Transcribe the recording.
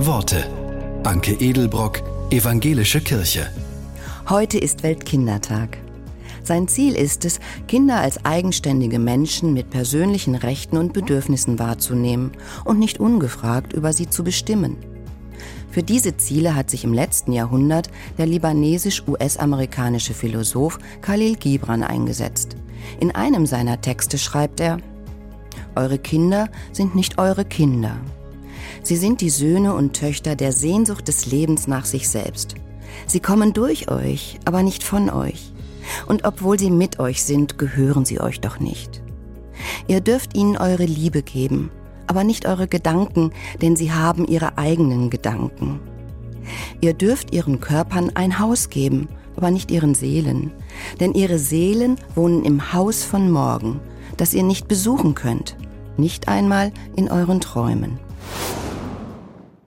Worte. Anke Edelbrock, Evangelische Kirche. Heute ist Weltkindertag. Sein Ziel ist es, Kinder als eigenständige Menschen mit persönlichen Rechten und Bedürfnissen wahrzunehmen und nicht ungefragt über sie zu bestimmen. Für diese Ziele hat sich im letzten Jahrhundert der libanesisch-US-amerikanische Philosoph Khalil Gibran eingesetzt. In einem seiner Texte schreibt er, Eure Kinder sind nicht eure Kinder. Sie sind die Söhne und Töchter der Sehnsucht des Lebens nach sich selbst. Sie kommen durch euch, aber nicht von euch. Und obwohl sie mit euch sind, gehören sie euch doch nicht. Ihr dürft ihnen eure Liebe geben, aber nicht eure Gedanken, denn sie haben ihre eigenen Gedanken. Ihr dürft ihren Körpern ein Haus geben, aber nicht ihren Seelen, denn ihre Seelen wohnen im Haus von morgen, das ihr nicht besuchen könnt, nicht einmal in euren Träumen.